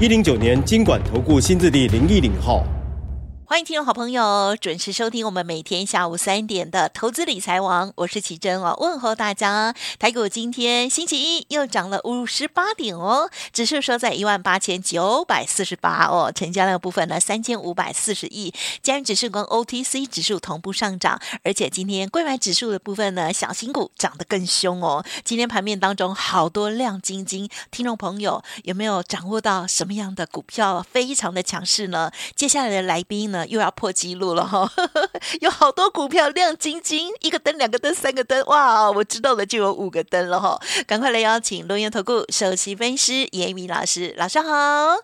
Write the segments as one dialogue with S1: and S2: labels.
S1: 一零九年金管投顾新字第零一零号。
S2: 欢迎听众好朋友准时收听我们每天下午三点的投资理财王，我是奇珍哦，问候大家。台股今天星期一又涨了五十八点哦，指数收在一万八千九百四十八哦，成交量部分呢三千五百四十亿，加权指数跟 OTC 指数同步上涨，而且今天贵买指数的部分呢，小型股涨得更凶哦。今天盘面当中好多亮晶晶，听众朋友有没有掌握到什么样的股票非常的强势呢？接下来的来宾呢？又要破纪录了哈，有好多股票亮晶晶，一个灯、两个灯、三个灯，哇！我知道了，就有五个灯了哈。赶快来邀请龙岩投顾首席分析师严一民老师，老师好。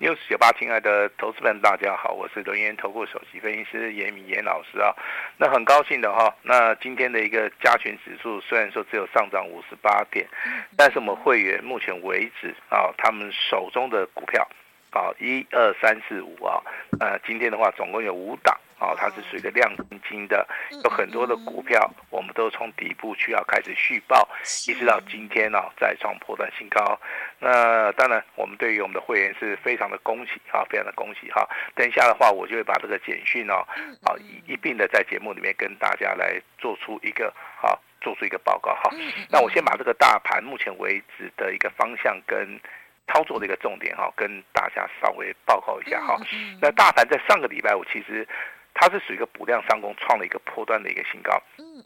S3: News 九八，亲爱的投资们，大家好，我是龙岩投顾首席分析师严一民严老师啊。那很高兴的哈，那今天的一个加权指数虽然说只有上涨五十八点，但是我们会员目前为止啊，他们手中的股票。好，一二三四五啊，呃，今天的话总共有五档啊，它是属于一个亮晶晶的，有很多的股票，我们都从底部去要开始续报，一直到今天呢，再创破断新高。那当然，我们对于我们的会员是非常的恭喜啊，非常的恭喜哈。等一下的话，我就会把这个简讯哦，啊一一并的在节目里面跟大家来做出一个好，做出一个报告哈。那我先把这个大盘目前为止的一个方向跟。操作的一个重点哈，跟大家稍微报告一下哈。那大盘在上个礼拜五其实它是属于一个补量上攻，创了一个波段的一个新高。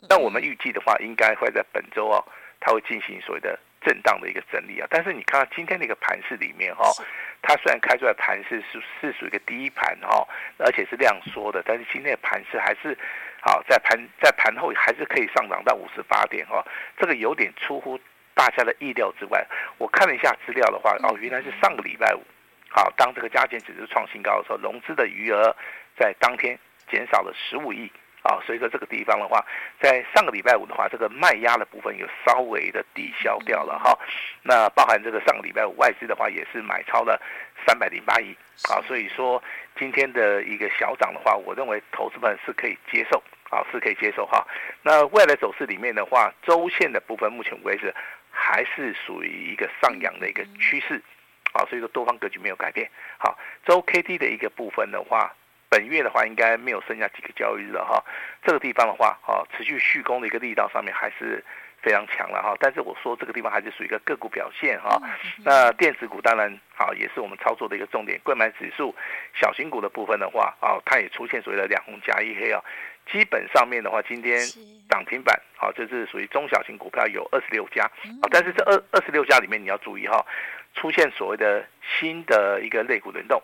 S3: 那我们预计的话，应该会在本周哦，它会进行所谓的震荡的一个整理啊。但是你看到今天的一个盘势里面哈，它虽然开出来盘势是是属于一个低盘哈，而且是量缩的，但是今天的盘势还是好，在盘在盘后还是可以上涨到五十八点哈，这个有点出乎。大家的意料之外，我看了一下资料的话，哦，原来是上个礼拜五，好，当这个加权指数创新高的时候，融资的余额在当天减少了十五亿，啊，所以说这个地方的话，在上个礼拜五的话，这个卖压的部分有稍微的抵消掉了哈，那包含这个上个礼拜五外资的话也是买超了三百零八亿，啊，所以说今天的一个小涨的话，我认为投资们是可以接受，啊，是可以接受哈。那未来走势里面的话，周线的部分目前为止。还是属于一个上扬的一个趋势，啊，所以说多方格局没有改变。好，周 K D 的一个部分的话，本月的话应该没有剩下几个交易日了哈。这个地方的话，哈，持续续攻的一个力道上面还是非常强了哈。但是我说这个地方还是属于一个个股表现哈。那电子股当然好，也是我们操作的一个重点。柜买指数小型股的部分的话，啊，它也出现所谓的两红加一黑啊。基本上面的话，今天涨停板，好，这是属于中小型股票有二十六家，啊，但是这二二十六家里面你要注意哈，出现所谓的新的一个类股轮动，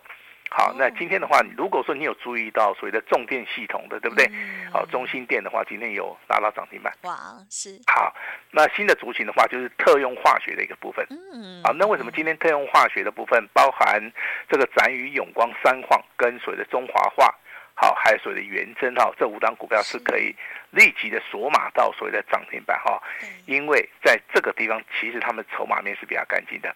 S3: 好，那今天的话，如果说你有注意到所谓的重电系统的，对不对？好，中心电的话，今天有拉到涨停板，哇，是，好，那新的族群的话，就是特用化学的一个部分，嗯，好，那为什么今天特用化学的部分包含这个展宇永光、三矿跟所谓的中华化？好，还有所谓的元真哈，这五档股票是可以立即的锁码到所谓的涨停板哈，因为在这个地方其实他们筹码面是比较干净的，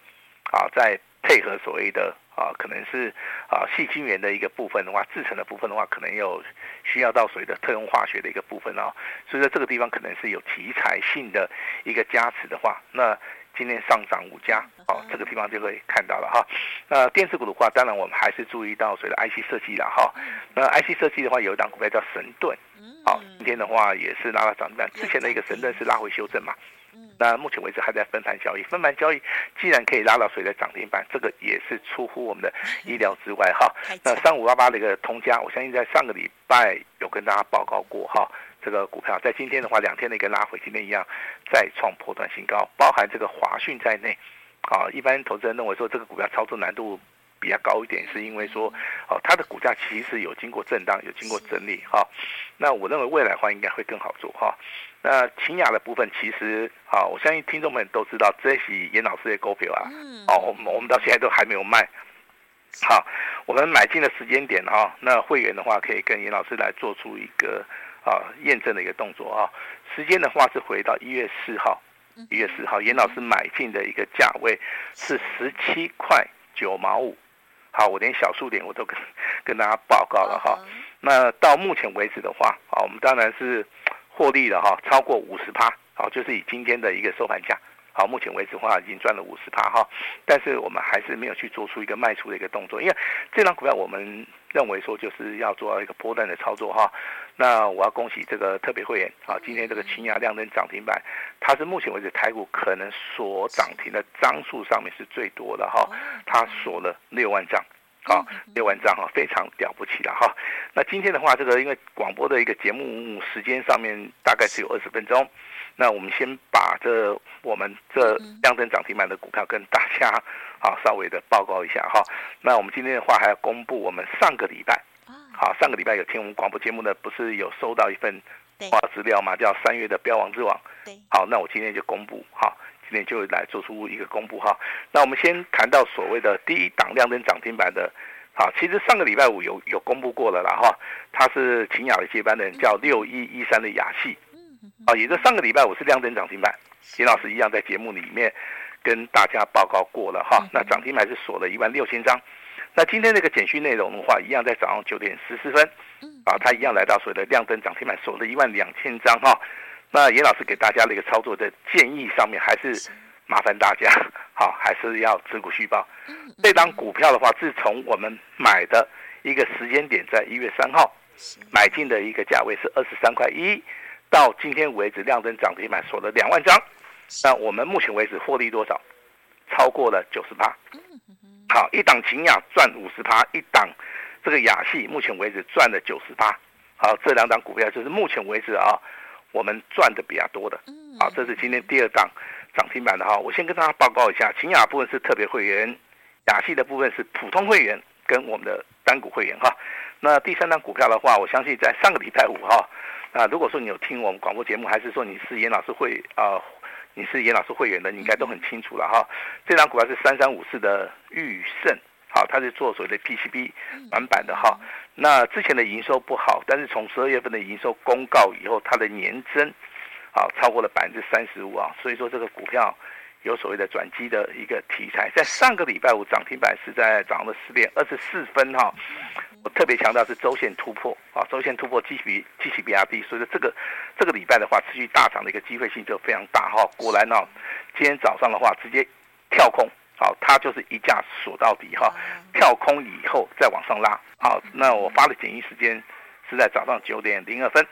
S3: 好，在配合所谓的啊，可能是啊细菌源的一个部分的话，制成的部分的话，可能有需要到所谓的特用化学的一个部分啊，所以说这个地方可能是有题材性的一个加持的话，那。今天上涨五家，哦，这个地方就可以看到了哈。那电子股的话，当然我们还是注意到所谓的 IC 设计了哈。那 IC 设计的话，有一档股票叫神盾，好，今天的话也是拉了涨停板。之前的一个神盾是拉回修正嘛，那目前为止还在分盘交易。分盘交易既然可以拉到水的涨停板，这个也是出乎我们的意料之外哈。那三五八八的一个通家，我相信在上个礼拜有跟大家报告过哈。这个股票在今天的话，两天的一个拉回，今天一样再创破断新高，包含这个华讯在内，啊，一般投资人认为说这个股票操作难度比较高一点，是因为说，哦，它的股价其实有经过震荡，有经过整理哈。那我认为未来的话应该会更好做哈。那勤雅的部分，其实啊，我相信听众们都知道，这是严老师的股票啊，哦，我们我们到现在都还没有卖。好，我们买进的时间点哈，那会员的话可以跟严老师来做出一个啊验证的一个动作啊。时间的话是回到一月四号，一月四号，严老师买进的一个价位是十七块九毛五。好，我连小数点我都跟跟大家报告了哈。那到目前为止的话，啊，我们当然是获利了哈，超过五十趴，好，就是以今天的一个收盘价。好，目前为止的话已经赚了五十趴哈，但是我们还是没有去做出一个卖出的一个动作，因为这张股票我们认为说就是要做一个波段的操作哈。那我要恭喜这个特别会员啊，今天这个清雅亮灯涨停板，它是目前为止台股可能锁涨停的张数上面是最多的哈，它锁了六万张，好，六万张哈，非常了不起了哈。那今天的话，这个因为广播的一个节目时间上面大概只有二十分钟。那我们先把这我们这亮灯涨停板的股票跟大家啊稍微的报告一下哈。那我们今天的话还要公布我们上个礼拜，好，上个礼拜有听我们广播节目的，不是有收到一份话资料吗？叫三月的标王之王。好，那我今天就公布哈，今天就来做出一个公布哈。那我们先谈到所谓的第一档亮灯涨停板的，好，其实上个礼拜五有有公布过了啦哈，他是秦雅的接班人，叫六一一三的雅系。啊，也就上个礼拜五是亮灯涨停板，秦老师一样在节目里面跟大家报告过了哈。那涨停板是锁了一万六千张。那今天这个简讯内容的话，一样在早上九点十四分，啊，他一样来到所谓的亮灯涨停板，锁了一万两千张哈。那严老师给大家的一个操作的建议上面，还是麻烦大家好，还是要持股续报。这张股票的话，自从我们买的一个时间点在一月三号买进的一个价位是二十三块一。到今天为止，亮灯涨停板锁了两万张，那我们目前为止获利多少？超过了九十八。好，一档秦雅赚五十趴，一档这个雅系目前为止赚了九十八。好，这两档股票就是目前为止啊，我们赚的比较多的。好，这是今天第二档涨停板的哈。我先跟大家报告一下，勤雅部分是特别会员，雅系的部分是普通会员跟我们的单股会员哈。那第三档股票的话，我相信在上个礼拜五哈。啊，如果说你有听我们广播节目，还是说你是严老师会啊、呃，你是严老师会员的，你应该都很清楚了哈。这张股票是三三五四的钰胜，好，它是做所谓的 PCB 软板的哈。那之前的营收不好，但是从十二月份的营收公告以后，它的年增好超过了百分之三十五啊，所以说这个股票有所谓的转机的一个题材。在上个礼拜五涨停板是在早上的十点二十四分哈。我特别强调是周线突破啊，周线突破基比基期比亚低，所以说这个这个礼拜的话，持续大涨的一个机会性就非常大哈。果然呢，今天早上的话直接跳空，好，它就是一架锁到底哈，跳空以后再往上拉。好，那我发的简讯时间是在早上九点零二分。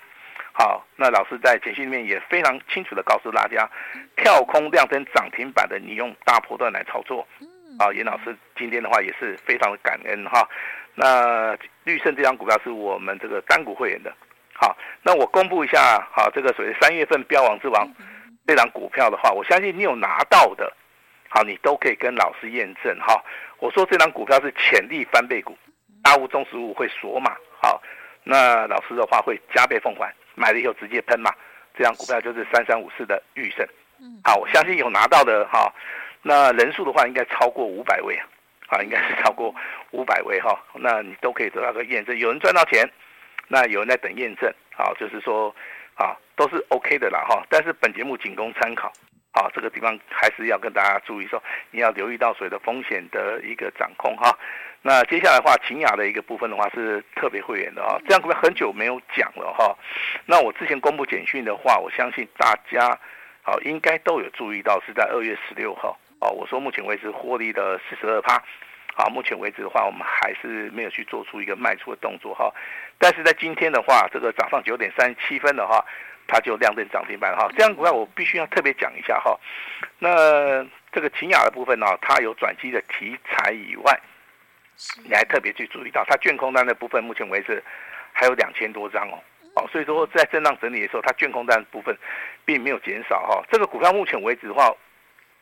S3: 好，那老师在简讯里面也非常清楚的告诉大家，跳空亮灯涨停板的，你用大波段来操作。啊，严老师今天的话也是非常的感恩哈。那绿盛这张股票是我们这个单股会员的，好，那我公布一下，好，这个所谓三月份标王之王这张股票的话，我相信你有拿到的，好，你都可以跟老师验证哈。我说这张股票是潜力翻倍股，大物中十五会锁码，好，那老师的话会加倍奉还，买了以后直接喷嘛，这张股票就是三三五四的预胜，好，我相信有拿到的哈，那人数的话应该超过五百位啊。啊，应该是超过五百位哈，那你都可以得到个验证。有人赚到钱，那有人在等验证，好，就是说，啊，都是 OK 的啦哈。但是本节目仅供参考，啊，这个地方还是要跟大家注意说，你要留意到水的风险的一个掌控哈。那接下来的话，勤雅的一个部分的话是特别会员的啊，这样股票很久没有讲了哈。那我之前公布简讯的话，我相信大家好应该都有注意到，是在二月十六号。哦，我说目前为止获利的四十二趴，好，目前为止的话，我们还是没有去做出一个卖出的动作哈。但是在今天的话，这个早上九点三十七分的话，它就亮灯涨停板哈。这样股票我必须要特别讲一下哈。那这个秦雅的部分呢，它有转机的题材以外，你还特别去注意到它卷空单的部分，目前为止还有两千多张哦。哦，所以说在震荡整理的时候，它卷空单的部分并没有减少哈。这个股票目前为止的话。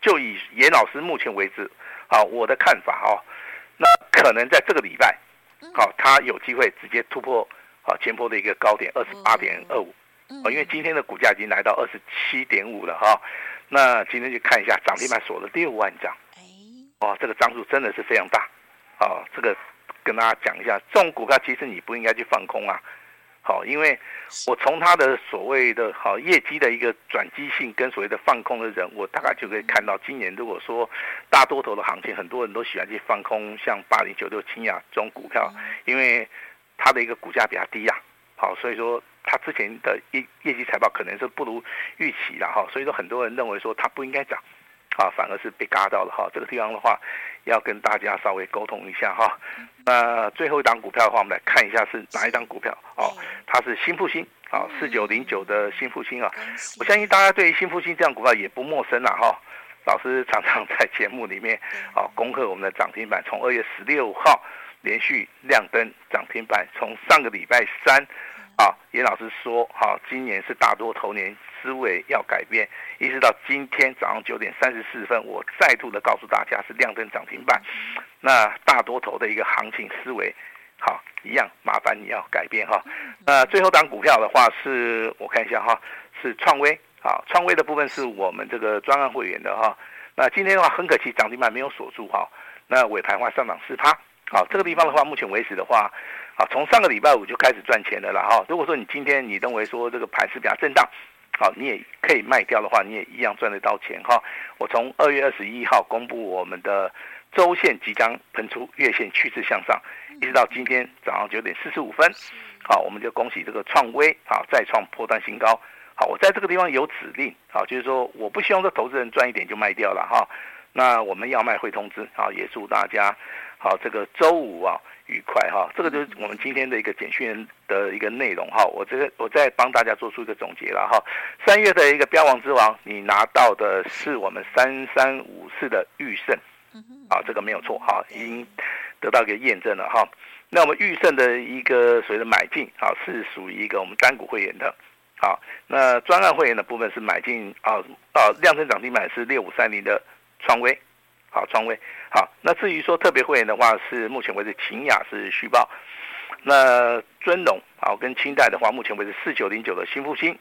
S3: 就以严老师目前为止，啊，我的看法哦，那可能在这个礼拜，好，它有机会直接突破啊前波的一个高点二十八点二五，哦，因为今天的股价已经来到二十七点五了哈。那今天去看一下涨停板锁了六万张，哦，这个张数真的是非常大，哦，这个跟大家讲一下，这种股票其实你不应该去放空啊。好，因为我从它的所谓的好业绩的一个转机性跟所谓的放空的人，我大概就可以看到，今年如果说大多头的行情，很多人都喜欢去放空，像八零九六清雅这种股票，因为它的一个股价比较低呀，好，所以说它之前的业业绩财报可能是不如预期了哈，所以说很多人认为说它不应该涨。啊，反而是被嘎到了哈，这个地方的话，要跟大家稍微沟通一下哈。那最后一档股票的话，我们来看一下是哪一档股票哦，它是新复兴啊，四九零九的新复兴啊。我相信大家对于新复兴这样股票也不陌生了哈。老师常常在节目里面啊，恭贺我们的涨停板，从二月十六号连续亮灯涨停板，从上个礼拜三。啊，严老师说，哈，今年是大多头年，思维要改变。一直到今天早上九点三十四分，我再度的告诉大家是亮灯涨停板。那大多头的一个行情思维，好，一样麻烦你要改变哈。那最后档股票的话是，我看一下哈，是创威啊，创威的部分是我们这个专案会员的哈。那今天的话很可惜涨停板没有锁住哈。那尾盘的话上涨四趴，好，这个地方的话目前为止的话。好，从上个礼拜五就开始赚钱的了哈。如果说你今天你认为说这个盘是比较震荡，好，你也可以卖掉的话，你也一样赚得到钱哈。我从二月二十一号公布我们的周线即将喷出月线趋势向上，一直到今天早上九点四十五分，好，我们就恭喜这个创威啊再创波段新高。好，我在这个地方有指令，好，就是说我不希望这投资人赚一点就卖掉了哈。那我们要卖会通知，好，也祝大家好这个周五啊。愉快哈，这个就是我们今天的一个简讯的一个内容哈。我这个我再帮大家做出一个总结了哈。三月的一个标王之王，你拿到的是我们三三五四的裕盛，啊，这个没有错哈，已经得到一个验证了哈。那我们裕盛的一个所谓的买进啊，是属于一个我们单股会员的，好，那专案会员的部分是买进啊啊，量增涨停板是六五三零的创威。好，创威好。那至于说特别会员的话，是目前为止秦雅是续报。那尊龙好跟清代的话，目前为止四九零九的新复兴，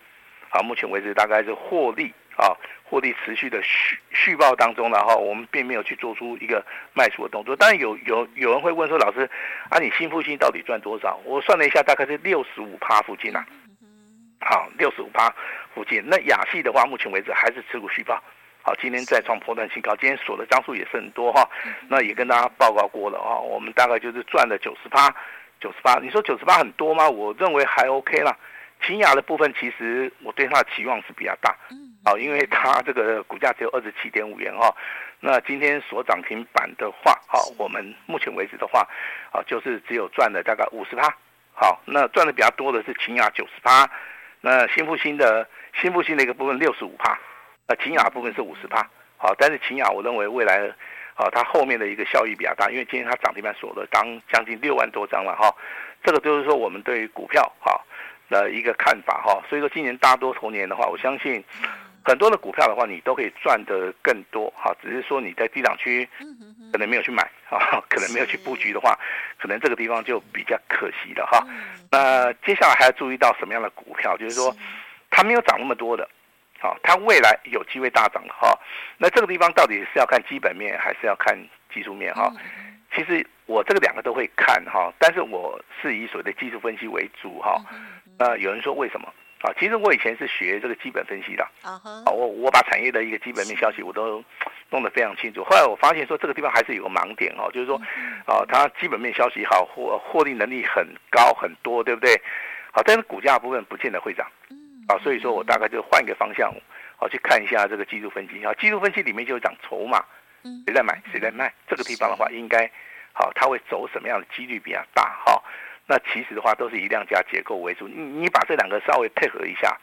S3: 好，目前为止大概是获利啊，获利持续的续续报当中，然后我们并没有去做出一个卖出的动作。当然有有有人会问说，老师啊，你新复兴到底赚多少？我算了一下，大概是六十五趴附近啊。好，六十五趴附近。那亚系的话，目前为止还是持股续报。好，今天再创波段新高，今天锁的张数也是很多哈。那也跟大家报告过了哈，我们大概就是赚了九十八，九十八。你说九十八很多吗？我认为还 OK 啦。勤亚的部分，其实我对它的期望是比较大，好，因为它这个股价只有二十七点五元哈。那今天所涨停板的话，好，我们目前为止的话，啊，就是只有赚了大概五十趴。好，那赚的比较多的是勤亚九十趴，那新复兴的新复兴的一个部分六十五趴。那秦雅部分是五十趴，好，但是秦雅我认为未来，啊，它后面的一个效益比较大，因为今天它涨停板锁了当将近六万多张了哈，这个就是说我们对于股票哈的一个看法哈，所以说今年大多头年的话，我相信很多的股票的话，你都可以赚得更多哈，只是说你在低档区可能没有去买啊，可能没有去布局的话，可能这个地方就比较可惜了哈。那接下来还要注意到什么样的股票，就是说它没有涨那么多的。好，它未来有机会大涨的哈。那这个地方到底是要看基本面还是要看技术面哈？其实我这个两个都会看哈，但是我是以所谓的技术分析为主哈。那有人说为什么啊？其实我以前是学这个基本分析的啊。我我把产业的一个基本面消息我都弄得非常清楚。后来我发现说这个地方还是有个盲点哦，就是说啊，它基本面消息好，获获利能力很高很多，对不对？好，但是股价部分不见得会涨。啊，所以说我大概就换一个方向，好去看一下这个技术分析。啊，技术分析里面就讲筹码，谁在买，谁在卖。这个地方的话，应该好，它会走什么样的几率比较大？哈，那其实的话都是以量价结构为主。你你把这两个稍微配合一下。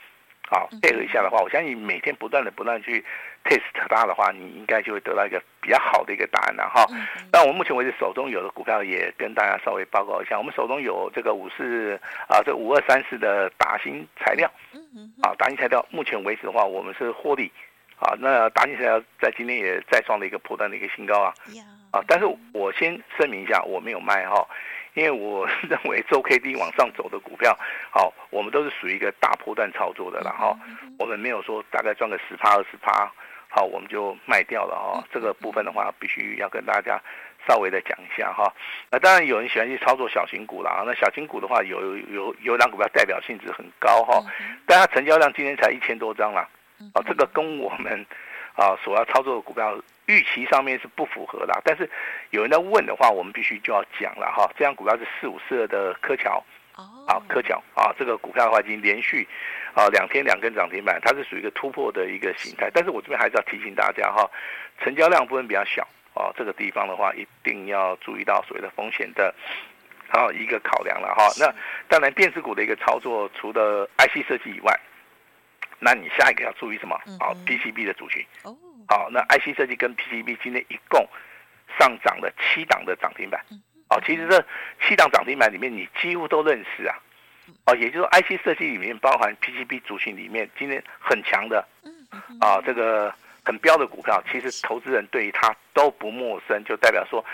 S3: 好，配合一下的话，我相信每天不断的不断去 test 它的话，你应该就会得到一个比较好的一个答案了哈。那我们目前为止手中有的股票也跟大家稍微报告一下，我们手中有这个五四啊，这五二三四的达新材料，啊，达新材料目前为止的话，我们是获利，啊，那达新材料在今天也再创了一个破断的一个新高啊，啊，但是我先声明一下，我没有卖哈。因为我认为周 K D 往上走的股票，好，我们都是属于一个大波段操作的了哈。我们没有说大概赚个十趴二十趴，好，我们就卖掉了哈。这个部分的话，必须要跟大家稍微的讲一下哈。那当然有人喜欢去操作小型股啦，那小型股的话，有有有两股票代表性质很高哈，但它成交量今天才一千多张啦。啊，这个跟我们啊所要操作的股票预期上面是不符合啦。但是有人在问的话，我们必须就要讲了哈。这样股票是四五四二的柯桥，啊柯桥啊，这个股票的话已经连续啊两天两根涨停板，它是属于一个突破的一个形态。但是我这边还是要提醒大家哈，成交量部分比较小啊，这个地方的话一定要注意到所谓的风险的啊一个考量了哈。那当然电子股的一个操作，除了 IC 设计以外。那你下一个要注意什么？好，PCB 的主群。哦，好，那 IC 设计跟 PCB 今天一共上涨了七档的涨停板。哦，其实这七档涨停板里面，你几乎都认识啊。哦，也就是说 IC 设计里面包含 PCB 族群里面，今天很强的。啊，这个。很标的股票，其实投资人对于它都不陌生，就代表说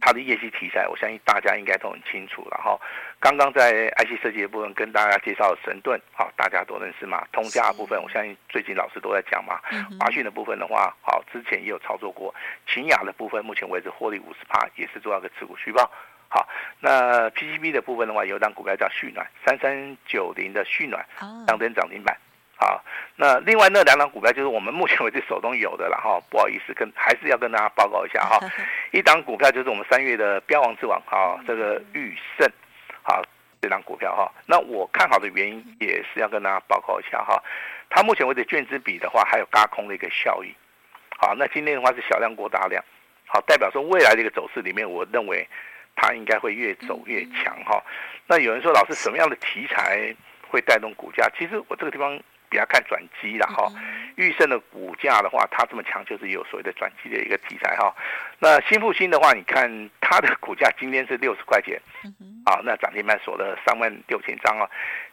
S3: 它的业绩题材，我相信大家应该都很清楚。然后刚刚在 IC 设计的部分跟大家介绍神盾，好，大家都认识嘛。通家的部分，我相信最近老师都在讲嘛。华讯的部分的话，好，之前也有操作过。秦雅的部分，目前为止获利五十趴，也是做到个持股续报。好，那 PCB 的部分的话，有档股票叫旭暖，三三九零的旭暖，当天涨停板。好，那另外那两档股票就是我们目前为止手中有的了哈，不好意思跟还是要跟大家报告一下哈，一档股票就是我们三月的标王之王啊，这个裕盛，好，这档股票哈，那我看好的原因也是要跟大家报告一下哈，它目前为止券资比的话还有轧空的一个效益，好，那今天的话是小量过大量，好，代表说未来的一个走势里面，我认为它应该会越走越强哈，那有人说老师什么样的题材会带动股价？其实我这个地方。比较看转机了哈，裕盛的股价的话，它这么强，就是有所谓的转机的一个题材哈。那新复兴的话，你看它的股价今天是六十块钱，啊，那涨停板锁了三万六千张啊。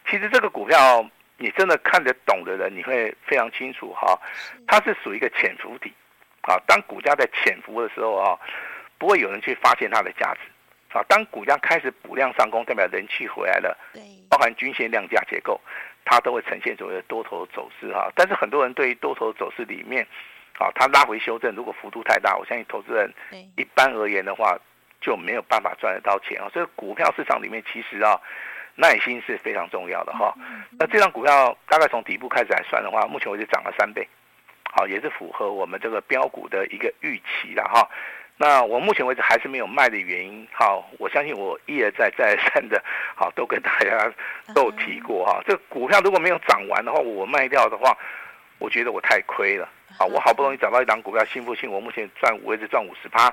S3: 其实这个股票你真的看得懂的人，你会非常清楚哈，它是属于一个潜伏底，啊，当股价在潜伏的时候啊，不会有人去发现它的价值，啊，当股价开始补量上攻，代表人气回来了，包含均线量价结构。它都会呈现所谓的多头走势哈，但是很多人对于多头走势里面，啊，它拉回修正，如果幅度太大，我相信投资人一般而言的话就没有办法赚得到钱啊。所以股票市场里面其实啊，耐心是非常重要的哈。那这张股票大概从底部开始来算的话，目前为止涨了三倍，好，也是符合我们这个标股的一个预期了哈。那我目前为止还是没有卖的原因，好，我相信我一而再再而三的，好，都跟大家都提过哈。这个股票如果没有涨完的话，我卖掉的话，我觉得我太亏了啊！我好不容易找到一档股票，信不信，我目前赚五，为止赚五十趴，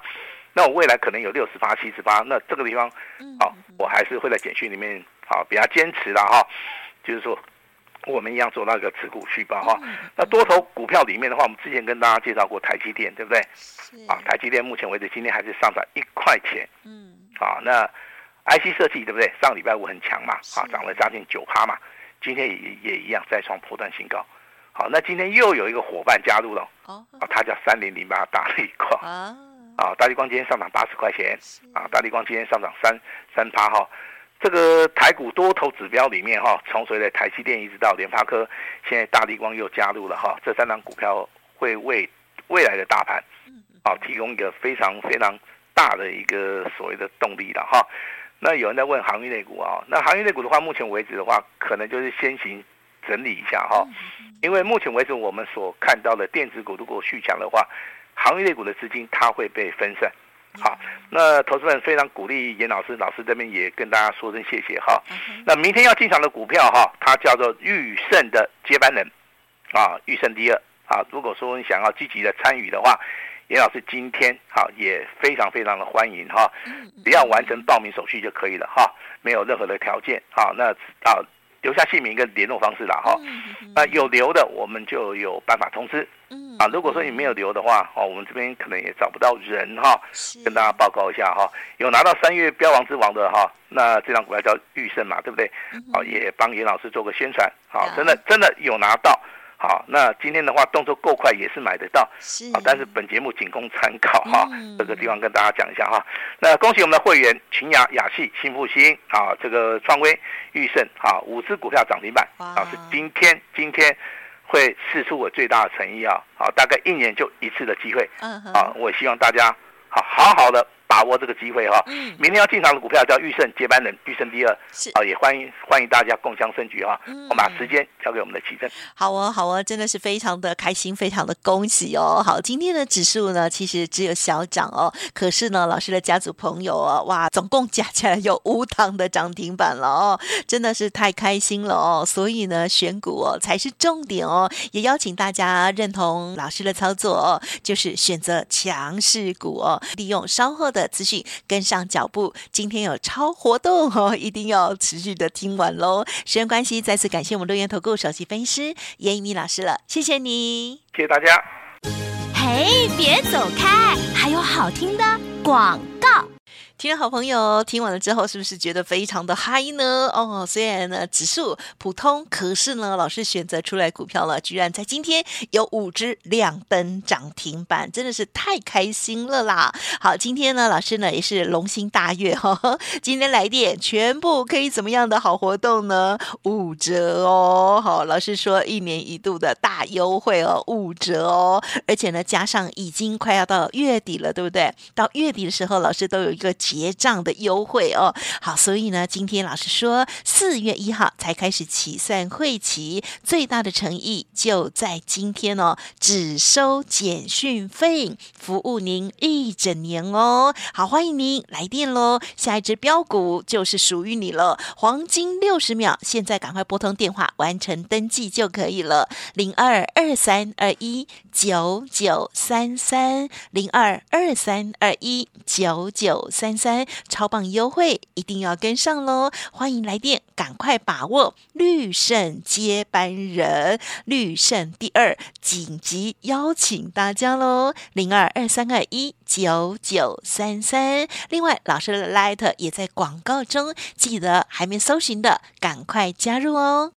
S3: 那我未来可能有六十八、七十八，那这个地方，好，我还是会在简讯里面好比较坚持的哈，就是说。我们一样做那个持股续报哈，那多头股票里面的话，我们之前跟大家介绍过台积电，对不对？啊，台积电目前为止今天还是上涨一块钱。嗯。啊，那 IC 设计对不对？上礼拜五很强嘛，啊，涨了将近九趴嘛，今天也也一样再创破断新高。好，那今天又有一个伙伴加入了，啊，它叫三零零八大力光。啊。啊，大力光今天上涨八十块钱。啊，大力光今天上涨三三趴哈。这个台股多头指标里面哈，从随着台积电一直到联发科，现在大立光又加入了哈，这三档股票会为未来的大盘，啊提供一个非常非常大的一个所谓的动力的哈。那有人在问航运类股啊，那航运类股的话，目前为止的话，可能就是先行整理一下哈，因为目前为止我们所看到的电子股如果续强的话，航运类股的资金它会被分散。好，那投资人非常鼓励严老师，老师这边也跟大家说声谢谢哈。那明天要进场的股票哈，它叫做裕盛的接班人，啊，裕盛第二啊。如果说你想要积极的参与的话，严老师今天哈也非常非常的欢迎哈，只要完成报名手续就可以了哈，没有任何的条件。好，那啊。留下姓名跟联络方式了哈，那有留的我们就有办法通知，啊，如果说你没有留的话，哦，我们这边可能也找不到人哈，跟大家报告一下哈，有拿到三月标王之王的哈，那这张股票叫裕盛嘛，对不对？好，也帮严老师做个宣传，好，真的真的有拿到，好，那今天的话动作够快，也是买得到。
S2: 是，
S3: 但是本节目仅供参考哈，
S2: 嗯、
S3: 这个地方跟大家讲一下哈。那恭喜我们的会员群雅、雅戏、新复兴啊，这个创威、裕盛啊，五只股票涨停板啊，是今天今天会试出我最大的诚意啊，好，大概一年就一次的机会，嗯，啊，我希望大家好好好的。把握这个机会哈，嗯明天要进场的股票叫裕盛接班人，裕盛第二，是啊，也欢迎欢迎大家共襄盛举哈。我们把时间交给我们的奇珍。
S2: 好哦，好哦，真的是非常的开心，非常的恭喜哦。好，今天的指数呢，其实只有小涨哦，可是呢，老师的家族朋友哦，哇，总共加起来有五档的涨停板了哦，真的是太开心了哦。所以呢，选股哦才是重点哦，也邀请大家认同老师的操作哦，就是选择强势股哦，利用稍后的。的资讯跟上脚步，今天有超活动哦，一定要持续的听完喽。时间关系，再次感谢我们乐园投顾首席分析师严一米老师了，谢谢你，
S3: 谢谢大家。
S4: 嘿，别走开，还有好听的广告。
S2: 听众好朋友，听完了之后是不是觉得非常的嗨呢？哦，虽然呢指数普通，可是呢老师选择出来股票了，居然在今天有五只亮灯涨停板，真的是太开心了啦！好，今天呢老师呢也是龙心大悦哈、哦，今天来电全部可以怎么样的好活动呢？五折哦！好，老师说一年一度的大优惠哦，五折哦，而且呢加上已经快要到月底了，对不对？到月底的时候，老师都有一个。结账的优惠哦，好，所以呢，今天老师说四月一号才开始起算会期，最大的诚意就在今天哦，只收简讯费，服务您一整年哦。好，欢迎您来电喽，下一只标股就是属于你了，黄金六十秒，现在赶快拨通电话完成登记就可以了，零二二三二一九九三三零二二三二一九九三。三。超棒优惠，一定要跟上喽！欢迎来电，赶快把握绿盛接班人，绿盛第二，紧急邀请大家喽！零二二三二一九九三三。另外，老师的 Light 也在广告中，记得还没搜寻的，赶快加入哦！